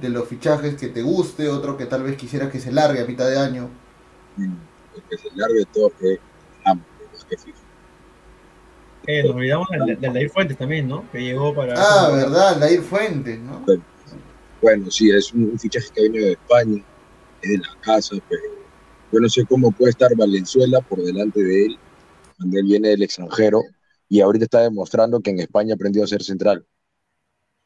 de los fichajes que te guste? ¿Otro que tal vez quisieras que se largue a mitad de año? El que se largue todo Ramos, más que FIFA. Eh, nos olvidamos del de Aldair Fuentes también, ¿no? Que llegó para... Ah, verdad, Lair Fuentes, ¿no? Bueno, sí, es un, un fichaje que ha venido de España, es de la casa, pero yo no sé cómo puede estar Valenzuela por delante de él, cuando él viene del extranjero, y ahorita está demostrando que en España aprendió a ser central,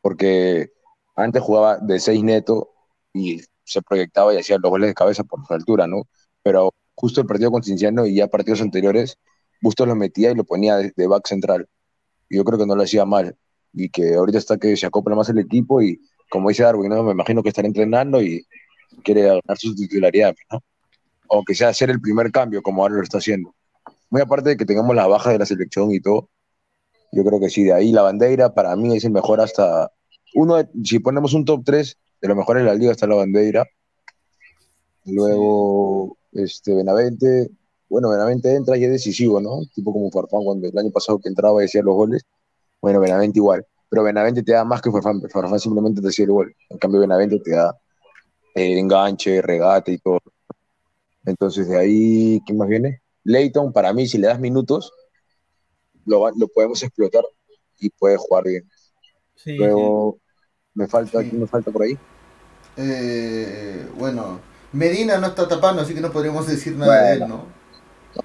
porque antes jugaba de seis neto y se proyectaba y hacía los goles de cabeza por su altura, ¿no? Pero justo el partido con Cinciano y ya partidos anteriores, Bustos lo metía y lo ponía de, de back central. Y yo creo que no lo hacía mal, y que ahorita está que se acopla más el equipo y como dice Darwin, ¿no? me imagino que estará entrenando y quiere ganar su titularidad, ¿no? O que sea hacer el primer cambio, como ahora lo está haciendo. Muy aparte de que tengamos la baja de la selección y todo, yo creo que sí, de ahí la bandera para mí es el mejor hasta. Uno, si ponemos un top 3 de los mejores de la liga, está la bandera. Luego, este, Benavente. Bueno, Benavente entra y es decisivo, ¿no? Tipo como Farfán, cuando el año pasado que entraba y decía los goles. Bueno, Benavente igual. Pero Benavente te da más que Farfán. Farfán simplemente te hacía el gol. En cambio, Benavente te da eh, enganche, regate y todo. Entonces, de ahí, ¿quién más viene? Leighton, para mí, si le das minutos, lo, lo podemos explotar y puede jugar bien. Sí, sí. Luego, me falta, Sí. ¿quién me falta por ahí? Eh, bueno, Medina no está tapando, así que no podríamos decir nada de él. ¿no?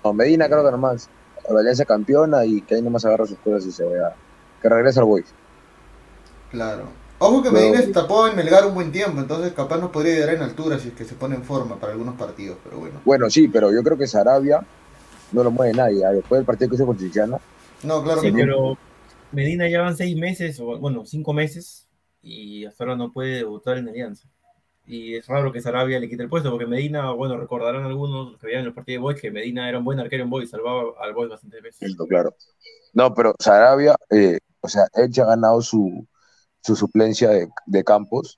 No, Medina creo que nomás. La Alianza campeona y que ahí nomás agarra sus cosas y se vea. Que regresa al Boys. Claro. Ojo que Medina se tapó en Melgar un buen tiempo, entonces capaz nos podría llegar en altura si es que se pone en forma para algunos partidos, pero bueno. Bueno, sí, pero yo creo que Sarabia no lo mueve nadie. Ah, Después del partido que hizo con Chichana, No, claro Sí, que no. pero Medina ya van seis meses, o bueno, cinco meses, y hasta ahora no puede debutar en Alianza. Y es raro que Sarabia le quite el puesto, porque Medina, bueno, recordarán algunos que veían el partido de Boys que Medina era un buen arquero en Boys, salvaba al Boys bastantes veces. Cierto, claro. No, pero Sarabia, eh, o sea, él ya ha ganado su, su suplencia de, de Campos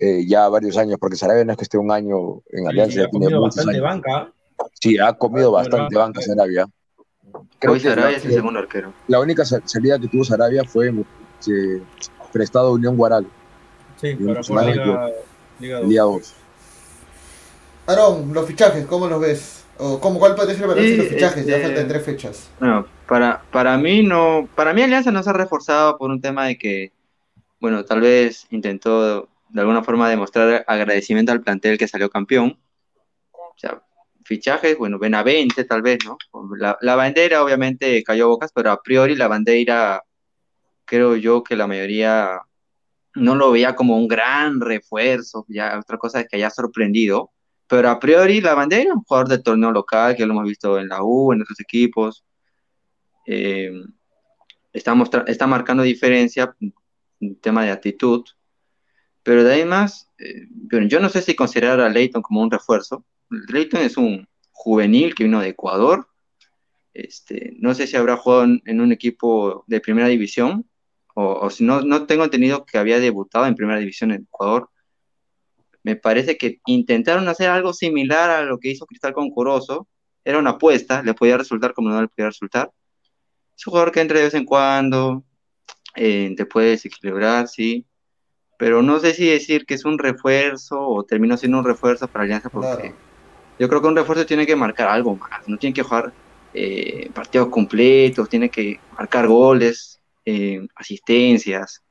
eh, ya varios años, porque Sarabia no es que esté un año en Alianza, Sí, ha comido bastante años. banca. Sí, ha comido Ah, bastante banca. banca Sarabia. Creo que Sarabia la, es el segundo arquero. la única sa- salida que tuvo Sarabia fue eh, prestado a Unión Guaral, Sí, para personaje Liga, Liga el dos. día 2. Aarón, los fichajes, ¿cómo los ves? ¿O cómo, ¿Cuál puede ser el balance de los fichajes? Ya este- faltan tres fechas. Bueno, para, para mí no, para mí Alianza no se ha reforzado por un tema de que, bueno, tal vez intentó de alguna forma demostrar agradecimiento al plantel que salió campeón. O sea, fichajes, bueno, Benavente tal vez, ¿no? La, bandera obviamente cayó bocas, pero a priori la bandera, creo yo que la mayoría no lo veía como un gran refuerzo, ya otra cosa es que haya sorprendido, pero a priori la bandera, un jugador del torneo local, que lo hemos visto en la U, en otros equipos, eh, está, está marcando diferencia en tema de actitud, pero de ahí más, eh, bueno, yo no sé si considerar a Leighton como un refuerzo. Leighton es un juvenil que vino de Ecuador, este, no sé si habrá jugado en, en un equipo de primera división, o, o si no, no tengo entendido que había debutado en primera división en Ecuador. Me parece que intentaron hacer algo similar a lo que hizo Cristal con Corozo. Era una apuesta, le podía resultar como no le podía resultar. Es un jugador que entra de vez en cuando, eh, te puede desequilibrar, sí. Pero no sé si decir que es un refuerzo o terminó siendo un refuerzo para Alianza, porque Claro. yo creo que un refuerzo tiene que marcar algo más, no tiene que jugar eh, partidos completos, tiene que marcar goles, eh, asistencias.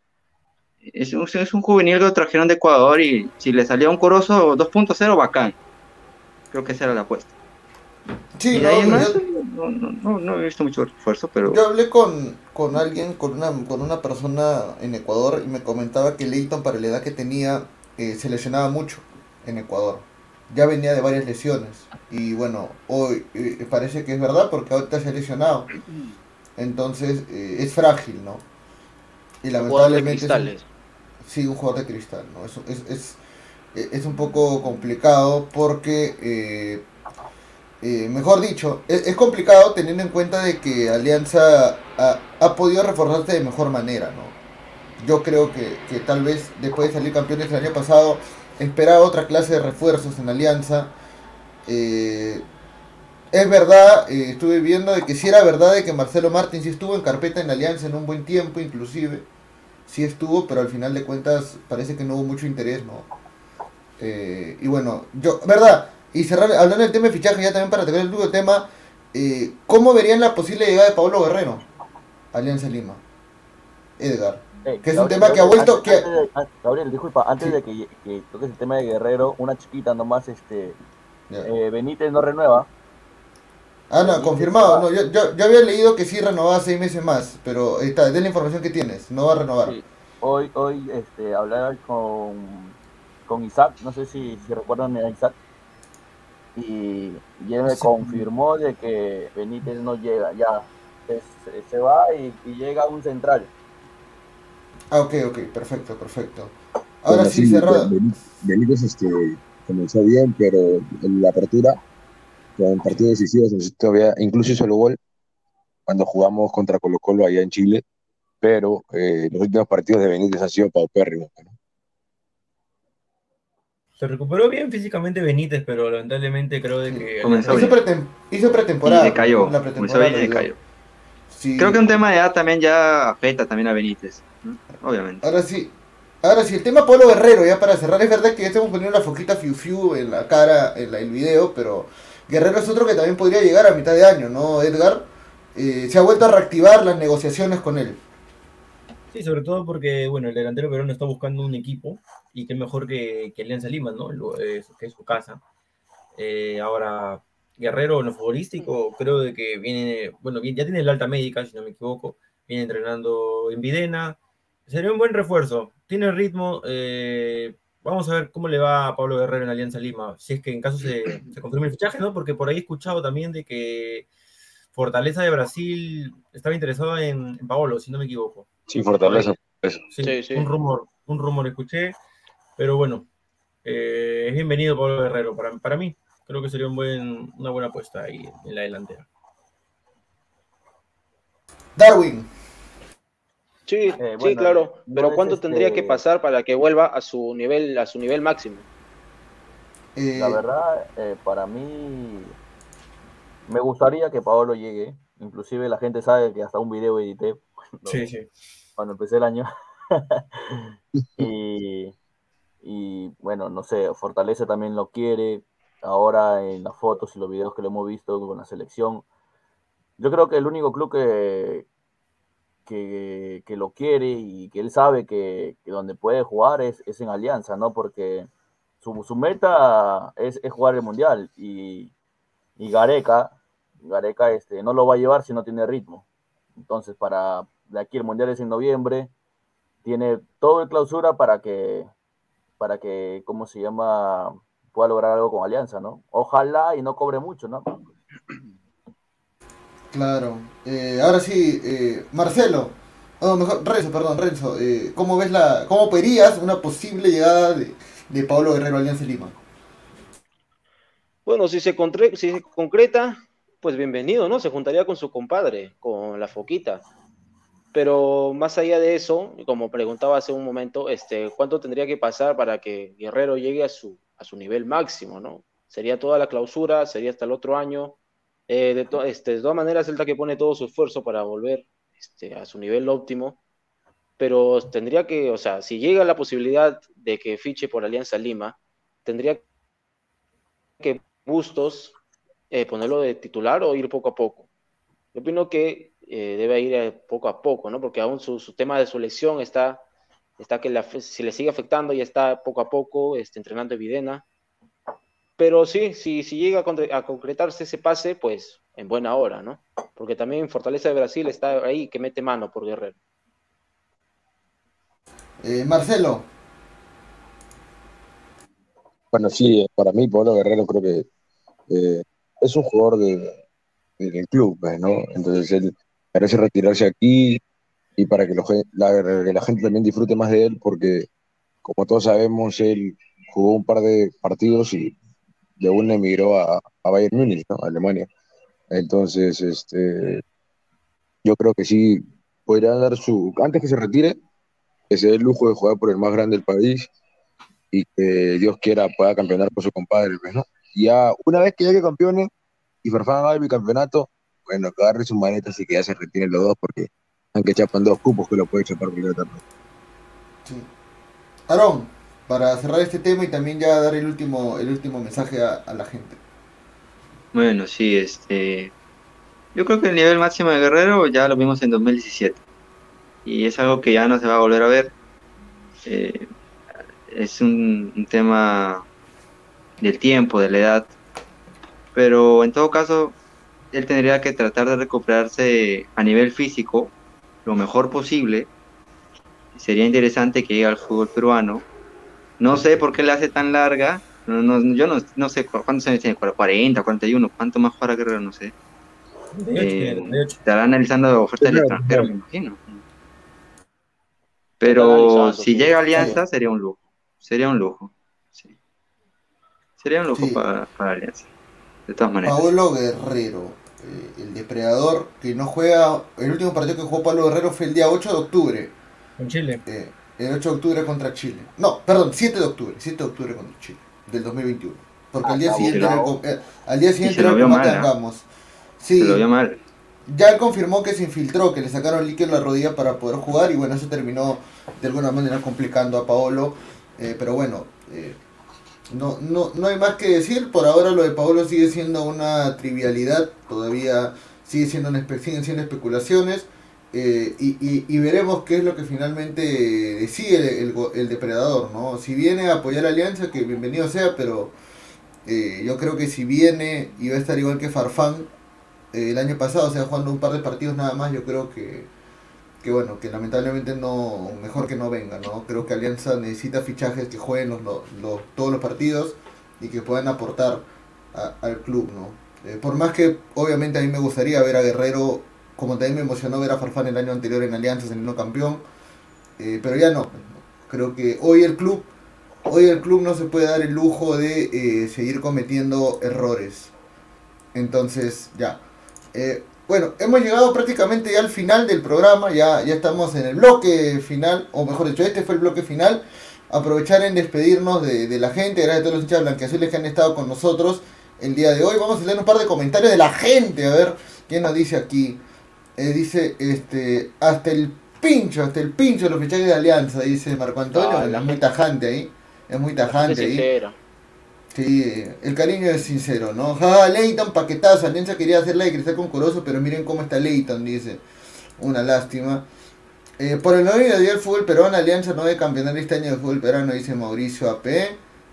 Es un, es un juvenil que lo trajeron de Ecuador y si le salía un Corozo 2.0, bacán. Creo que esa era la apuesta. Sí, no, yo- no, no, no, no he visto mucho esfuerzo, pero Yo hablé con, con alguien, con una, con una persona en Ecuador y me comentaba que Leighton para la edad que tenía eh, se lesionaba mucho en Ecuador. Ya venía de varias lesiones y bueno, hoy eh, parece que es verdad porque ahorita se ha lesionado. Entonces eh, es frágil, ¿no? Y de lamentablemente... es un- cristales. Sí, un jugador de cristal, ¿no? Es, es, es, es un poco complicado porque, eh, mejor dicho, es, es complicado teniendo en cuenta de que Alianza ha, ha podido reforzarse de mejor manera, ¿no? Yo creo que, que tal vez después de salir campeones el año pasado, esperaba otra clase de refuerzos en Alianza. Eh, es verdad, eh, estuve viendo de que sí era verdad de que Marcelo Martín sí estuvo en carpeta en Alianza en un buen tiempo, inclusive sí estuvo, pero al final de cuentas parece que no hubo mucho interés, ¿no? Y bueno, yo, ¿verdad? Y cerrar, hablando del tema de fichaje, ya también para tocar el último tema, eh, ¿cómo verían la posible llegada de Pablo Guerrero Alianza Lima? Edgar. Que es un Gabriel, tema que ha vuelto- antes- que- antes de- Gabriel, disculpa, antes Sí. de que, que toques el tema de Guerrero, una chiquita nomás, este, eh, Benítez no renueva. Ah, no, confirmado. No, yo, yo, yo había leído que sí renovaba seis meses más, pero ahí está, es la información que tienes, no va a renovar. Sí. Hoy, hoy, este, hablaba con, con Isaac, no sé si, si recuerdan a Isaac, y, y él me confirmó de que Benítez no llega, ya, se, se va y, y llega un central. Ah, ok, ok, perfecto, perfecto. Ahora sí, cerrado. Benítez, este, comenzó bien, pero en la apertura, en partidos decisivos, todavía, incluso hizo el gol cuando jugamos contra Colo Colo allá en Chile, pero eh, los últimos partidos de Benítez han sido paupérrimos. ¿no? Se recuperó bien físicamente Benítez, pero lamentablemente creo de que Comenzó Hizo, bien. pretem- hizo pretemporada. y decayó. La Comenzó pretemporada bien y decayó. Sí. Creo que un tema de edad también ya afecta también a Benítez, ¿no? obviamente. Ahora sí. Ahora sí, el tema Pablo Guerrero, ya para cerrar, es verdad que ya estamos poniendo la foquita fiu fiu en la cara, en la- el video, pero Guerrero es otro que también podría llegar a mitad de año, ¿no, Edgar? Eh, se ha vuelto a reactivar las negociaciones con él. Sí, sobre todo porque, bueno, el delantero peruano está buscando un equipo y qué mejor que, que Alianza Lima, ¿no? Lo- eh, que es su casa. Eh, ahora, Guerrero en lo futbolístico, creo de que viene, bueno, ya tiene el alta médica, si no me equivoco, viene entrenando en Videna, sería un buen refuerzo. Tiene ritmo. eh, vamos a ver cómo le va a Pablo Guerrero en Alianza Lima. Si es que en caso se, se confirme el fichaje, ¿no? Porque por ahí he escuchado también de que Fortaleza de Brasil estaba interesado en, en Paolo, si no me equivoco. Sí, Fortaleza. Eso. Sí, Sí, sí. un rumor, un rumor escuché, pero bueno, eh, es bienvenido Pablo Guerrero para, para mí. Creo que sería un buen, una buena apuesta ahí en la delantera. Darwin. Sí, Eh, sí, claro. Pero ¿cuánto este- tendría que pasar para que vuelva a su nivel, a su nivel máximo? eh, La verdad, eh, para mí, me gustaría que Paolo llegue. Inclusive la gente sabe que hasta un video edité Sí, sí. Cuando empecé el año. y, y, bueno, no sé, Fortaleza también lo quiere. Ahora en las fotos y los videos que lo hemos visto con la selección, yo creo que el único club que, que, que lo quiere y que él sabe que, que donde puede jugar es, es en Alianza, ¿no? Porque su, su meta es, es jugar el Mundial y, y Gareca, Gareca este, no lo va a llevar si no tiene ritmo. Entonces, para de aquí el Mundial es en noviembre, tiene todo el clausura para que, para que, ¿cómo se llama? Pueda lograr algo con Alianza, ¿no? Ojalá y no cobre mucho, ¿no? Claro. Eh, ahora sí, eh, Marcelo. Oh, mejor, Renzo, perdón, Renzo. eh, ¿Cómo ves la, cómo verías una posible llegada de, de Pablo Guerrero a Alianza Lima? Bueno, si se, contre- si se concreta, pues bienvenido, ¿no? Se juntaría con su compadre, con la foquita. Pero más allá de eso, como preguntaba hace un momento, este, ¿cuánto tendría que pasar para que Guerrero llegue a su, a su nivel máximo, ¿no? ¿Sería toda la clausura? ¿Sería hasta el otro año? Eh, de, to- este, de todas maneras, el que pone todo su esfuerzo para volver este, a su nivel óptimo, pero tendría que, o sea, si llega la posibilidad de que fiche por Alianza Lima, tendría que Bustos eh, ponerlo de titular o ir poco a poco. Yo opino que eh, debe ir eh, poco a poco, ¿no? Porque aún su, su tema de su lesión está, está que la- si le sigue afectando, ya está poco a poco este, entrenando en Videna. Pero sí, si, si llega a, concre- a concretarse ese pase, pues en buena hora, ¿no? Porque también Fortaleza de Brasil está ahí que mete mano por Guerrero. Eh, Marcelo. Bueno, sí, para mí Pablo Guerrero creo que eh, es un jugador de, de- del club, pues, ¿no? Entonces él merece retirarse aquí y para que, lo la, que la gente también disfrute más de él, porque como todos sabemos, él jugó un par de partidos y de una emigró a, a Bayern Múnich, ¿no? A Alemania. Entonces, este, yo creo que sí podría dar su, antes que se retire, que se dé el lujo de jugar por el más grande del país y que Dios quiera pueda campeonar con su compadre, pues, ¿no? Y ya una vez que llegue campeones y Farfán haga el bicampeonato, bueno, que agarre sus maletas y que ya se retiren los dos porque aunque chapan dos cupos que lo puede chapar cualquier otra. Sí. Aarón, para cerrar este tema y también ya dar el último, el último mensaje a, a la gente. Bueno, sí, este. Yo creo que el nivel máximo de Guerrero ya lo vimos en 2017. Y es algo que ya no se va a volver a ver. Eh, es un, un tema del tiempo, de la edad. Pero en todo caso, él tendría que tratar de recuperarse a nivel físico lo mejor posible. Sería interesante que llegue al fútbol peruano. No sé por qué le hace tan larga. No, no, yo no, no sé cu- cuántos años tiene, 40, 41, cuánto más jugará Guerrero, no sé. 38 Eh, tiene, 38. estará analizando ofertas del extranjero, me imagino. Pero si llega a Alianza, sería un lujo. Sería un lujo. sí. Sería un lujo Sí. para, para Alianza. De todas maneras. Pablo Guerrero, eh, el depredador que no juega, el último partido que jugó Pablo Guerrero fue el día 8 de octubre, Con Chile. eh, el 8 de octubre contra Chile. No, perdón, 7 de octubre, 7 de octubre contra Chile, del 2021. Porque al día Ah, siguiente, se era el, eh, al día siguiente era. Gamos. Sí, Se lo vio mal. ya él confirmó que se infiltró, que le sacaron líquido en la rodilla para poder jugar y bueno, eso terminó de alguna manera complicando a Paolo. eh, pero bueno, eh, no, no, no hay más que decir. Por ahora lo de Paolo sigue siendo una trivialidad, todavía sigue siendo una espe- siguen siendo especulaciones. eh, y, y- veremos qué es lo que finalmente decide el, go- el depredador, ¿no? Si viene a apoyar a Alianza, que bienvenido sea, pero eh, yo creo que si viene y va a estar igual que Farfán, eh, el año pasado, o sea, jugando un par de partidos nada más, yo creo que, que bueno, que lamentablemente no, mejor que no venga, ¿no? Creo que Alianza necesita fichajes que jueguen los, los, todos los partidos y que puedan aportar al club, ¿no? Eh, por más que obviamente a mí me gustaría ver a Guerrero, como también me emocionó ver a Farfán el año anterior en Alianza saliendo campeón, eh, pero ya no. Creo que hoy el club, hoy el club no se puede dar el lujo de eh, seguir cometiendo errores. Entonces, ya. Bueno, hemos llegado prácticamente ya al final del programa, ya, ya estamos en el bloque final, o mejor dicho, este fue el bloque final. Aprovechar en despedirnos de, la gente, gracias a todos los hinchas blanqueazules que han estado con nosotros el día de hoy. Vamos a leer un par de comentarios de la gente, a ver quién nos dice aquí. Eh, dice, este, hasta el pincho, hasta el pincho de los fichajes de Alianza, dice Marco Antonio, es muy tajante ahí, es muy tajante ahí. Sí, el cariño es sincero, ¿no? Ja, Leighton, paquetazo. Alianza quería hacerla de cristal con Corozo, pero miren cómo está Leighton, dice. Una lástima. Eh, por el novio del fútbol peruano, Alianza no debe campeonar este año de fútbol peruano, dice Mauricio AP.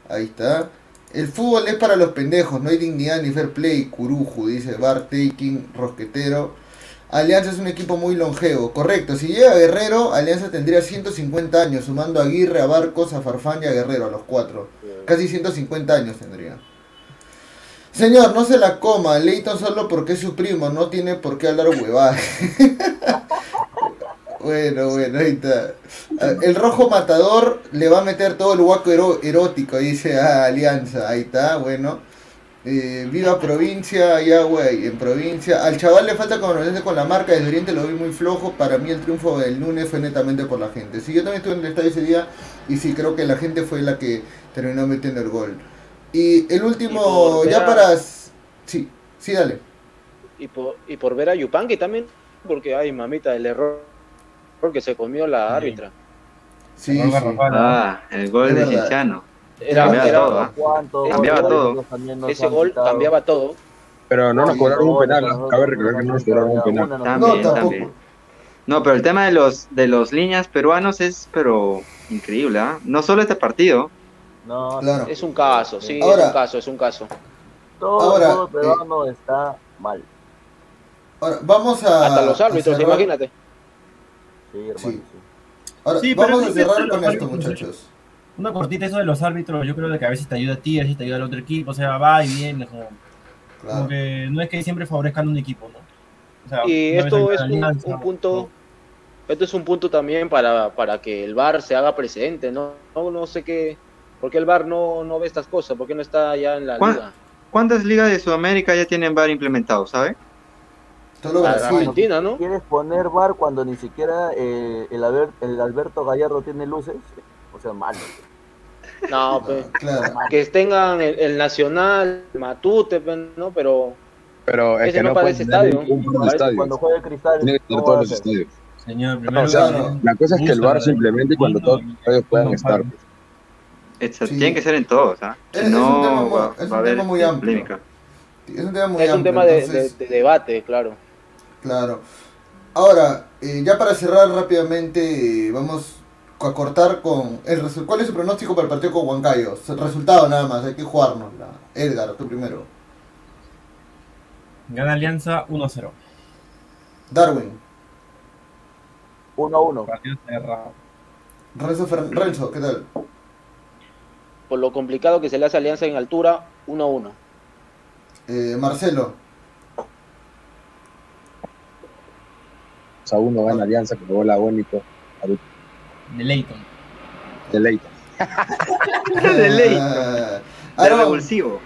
Ahí está. El fútbol es para los pendejos, no hay dignidad ni fair play. Curuju, dice Bar Taking, Rosquetero. Alianza es un equipo muy longevo. Correcto, si llega Guerrero, Alianza tendría 150 años, sumando a Aguirre, a Barcos, a Farfán y a Guerrero, a los cuatro. Casi 150 años tendría. Señor, no se la coma. Leighton solo porque es su primo, no tiene por qué hablar huevadas. bueno, bueno, ahí está. El rojo matador le va a meter todo el guaco erótico, dice a Alianza. Ahí está, bueno. Eh, viva provincia, ya güey, en provincia. Al chaval le falta con la marca, desde Oriente lo vi muy flojo. Para mí el triunfo del lunes fue netamente por la gente. Sí, yo también estuve en el estadio ese día y sí, creo que la gente fue la que terminó metiendo el gol. Y el último, ya para... Sí, sí, dale. Y por, y por ver a Yupanqui también, porque, ay, mamita, el error porque se comió la árbitra. Sí, sí. Ah, el gol de Chichano. Era, cambiaba todo. ¿eh? Cambiaba todo. Ese gol cambiaba todo. Pero no nos cobraron un penal. Cabe recordar que no nos cobraron un penal. También, también. No, pero el tema de los de los líneas peruanos es pero increíble, ¿ah? No solo este partido. No, claro. es un caso, sí, es un caso, es un caso. Todo, ahora, todo peruano eh, está mal. Ahora, vamos a. Hasta los árbitros, imagínate. Sí, hermano, sí. Ahora, vamos a cerrar con esto, muchachos. Una cortita eso de los árbitros, yo creo que a veces te ayuda a ti, a veces te ayuda al otro equipo, o sea, va y viene, como, claro. que no es que siempre favorezcan un equipo, ¿no? O sea, y esto es un, un punto, esto es un punto también para, para que el VAR se haga presente, ¿no? No, no sé qué, ¿Por qué el VAR no, no ve estas cosas? ¿Por qué no está ya en la liga? ¿Cuántas ligas de Sudamérica ya tienen VAR implementado, sabe? Solo Argentina, ¿no? ¿Quieres poner VAR cuando ni siquiera eh, el, el Alberto Gallardo tiene luces? O sea, malo. No, pues, que tengan el, Nacional, Matute, pues, ¿no? Pero, pero es ese que no, parece estadio. Cuando juegue Cristal, tiene que tener todos los estadios. Señor, primero o sea, la cosa es que el VAR simplemente cuando todos los estadios puedan estar. Pues. Tiene que ser en todos, ¿ah? Es, no, un tema, va, es un tema muy amplio. Es un tema muy es un tema de, debate, claro. Claro. Ahora, eh, ya para cerrar rápidamente, vamos a cortar con el ¿Cuál es su pronóstico para el partido con Huancayo? Resultado nada más, hay que jugarnos. Edgar, tú primero. Gana Alianza 1-0. Darwin. 1-1. Partido cerrado. Renzo, Renzo, ¿qué tal? por lo complicado que se le hace Alianza en altura, 1-1. Eh, Marcelo. O sea, uno gana Alianza con gol agónico. De Leighton. De Leighton. de Leighton. Ah, de revulsivo.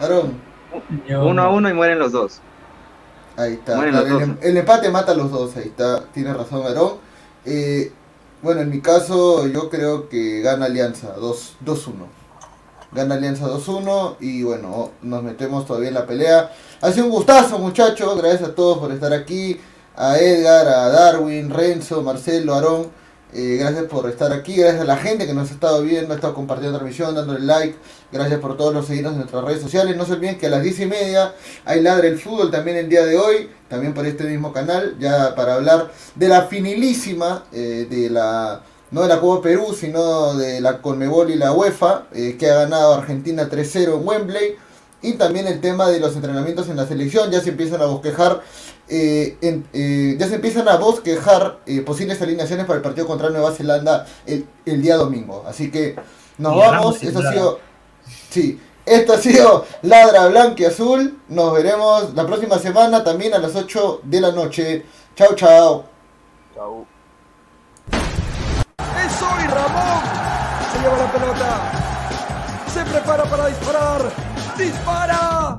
Aaron. Uno a uno y mueren los dos. Ahí está. el, el, empate mata a los dos, ahí está. Tiene razón Aaron. Eh, bueno, en mi caso yo creo que gana Alianza 2-1. Gana Alianza 2-1 y bueno, nos metemos todavía en la pelea. Ha sido un gustazo muchachos, gracias a todos por estar aquí. A Edgar, a Darwin, Renzo, Marcelo, Aarón. Eh, gracias por estar aquí, gracias a la gente que nos ha estado viendo, ha estado compartiendo la transmisión, dándole like. Gracias por todos los seguidores en nuestras redes sociales. No se olviden que a las 10 y media hay Ladre el Fútbol también el día de hoy, también por este mismo canal, ya para hablar de la finilísima, eh, de la no de la Copa Perú, sino de la Conmebol y la UEFA, eh, que ha ganado Argentina 3-0 en Wembley. y también el tema de los entrenamientos en la selección. Ya se empiezan a bosquejar, eh, eh, ya se empiezan a bosquejar eh, posibles alineaciones para el partido contra Nueva Zelanda el, el día domingo. Así que nos vamos. Esto ha sido, sí, esto ha sido Ladra Blanca y Azul. Nos veremos la próxima semana también a las 8 de la noche. Chao, chao. Chao. Es hoy Ramón. Se lleva la pelota. Se prepara para disparar. ¡Dispara!